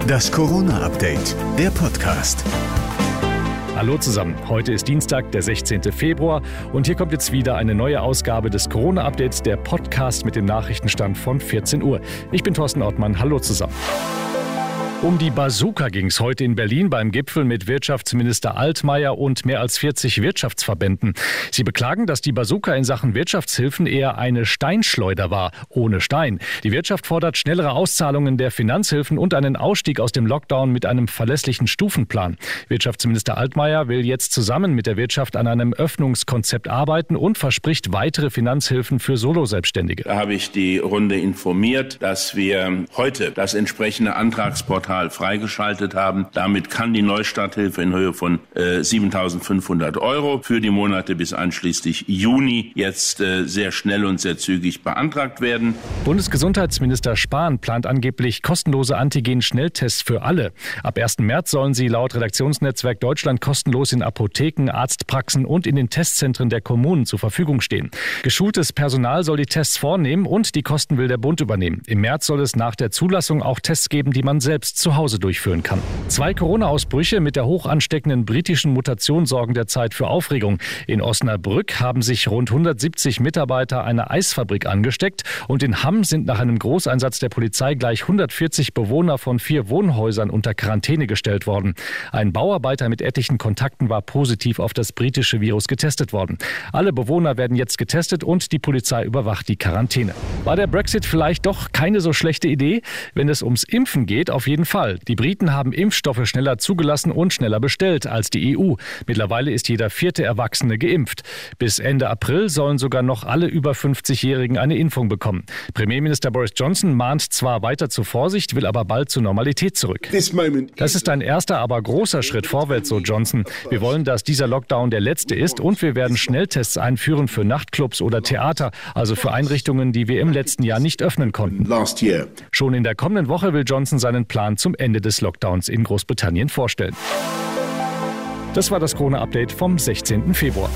Das Corona-Update, der Podcast. Hallo zusammen, heute ist Dienstag, der 16. Februar und hier kommt jetzt wieder eine neue Ausgabe des Corona-Updates, der Podcast mit dem Nachrichtenstand von 14 Uhr. Ich bin Thorsten Ortmann, hallo zusammen. Um die Bazooka ging es heute in Berlin beim Gipfel mit Wirtschaftsminister Altmaier und mehr als 40 Wirtschaftsverbänden. Sie beklagen, dass die Bazooka in Sachen Wirtschaftshilfen eher eine Steinschleuder war, ohne Stein. Die Wirtschaft fordert schnellere Auszahlungen der Finanzhilfen und einen Ausstieg aus dem Lockdown mit einem verlässlichen Stufenplan. Wirtschaftsminister Altmaier will jetzt zusammen mit der Wirtschaft an einem Öffnungskonzept arbeiten und verspricht weitere Finanzhilfen für Soloselbstständige. Da habe ich die Runde informiert, dass wir heute das entsprechende Antragsportal Portal freigeschaltet haben. Damit kann die Neustarthilfe in Höhe von äh, 7.500 Euro für die Monate bis einschließlich Juni jetzt äh, sehr schnell und sehr zügig beantragt werden. Bundesgesundheitsminister Spahn plant angeblich kostenlose Antigen-Schnelltests für alle. Ab 1. März sollen sie laut Redaktionsnetzwerk Deutschland kostenlos in Apotheken, Arztpraxen und in den Testzentren der Kommunen zur Verfügung stehen. Geschultes Personal soll die Tests vornehmen und die Kosten will der Bund übernehmen. Im März soll es nach der Zulassung auch Tests geben, die man selbst zu Hause durchführen kann. Zwei Corona-Ausbrüche mit der hoch ansteckenden britischen Mutation sorgen derzeit für Aufregung. In Osnabrück haben sich rund 170 Mitarbeiter einer Eisfabrik angesteckt und in Hamm sind nach einem Großeinsatz der Polizei gleich 140 Bewohner von vier Wohnhäusern unter Quarantäne gestellt worden. Ein Bauarbeiter mit etlichen Kontakten war positiv auf das britische Virus getestet worden. Alle Bewohner werden jetzt getestet und die Polizei überwacht die Quarantäne. War der Brexit vielleicht doch keine so schlechte Idee? Wenn es ums Impfen geht, auf jeden Fall. Fall. Die Briten haben Impfstoffe schneller zugelassen und schneller bestellt als die EU. Mittlerweile ist jeder vierte Erwachsene geimpft. Bis Ende April sollen sogar noch alle über 50-Jährigen eine Impfung bekommen. Premierminister Boris Johnson mahnt zwar weiter zur Vorsicht, will aber bald zur Normalität zurück. Das ist ein erster, aber großer Schritt vorwärts, so Johnson. Wir wollen, dass dieser Lockdown der letzte ist und wir werden Schnelltests einführen für Nachtclubs oder Theater, also für Einrichtungen, die wir im letzten Jahr nicht öffnen konnten. Schon in der kommenden Woche will Johnson seinen Plan zum Ende des Lockdowns in Großbritannien vorstellen. Das war das Corona-Update vom 16. Februar.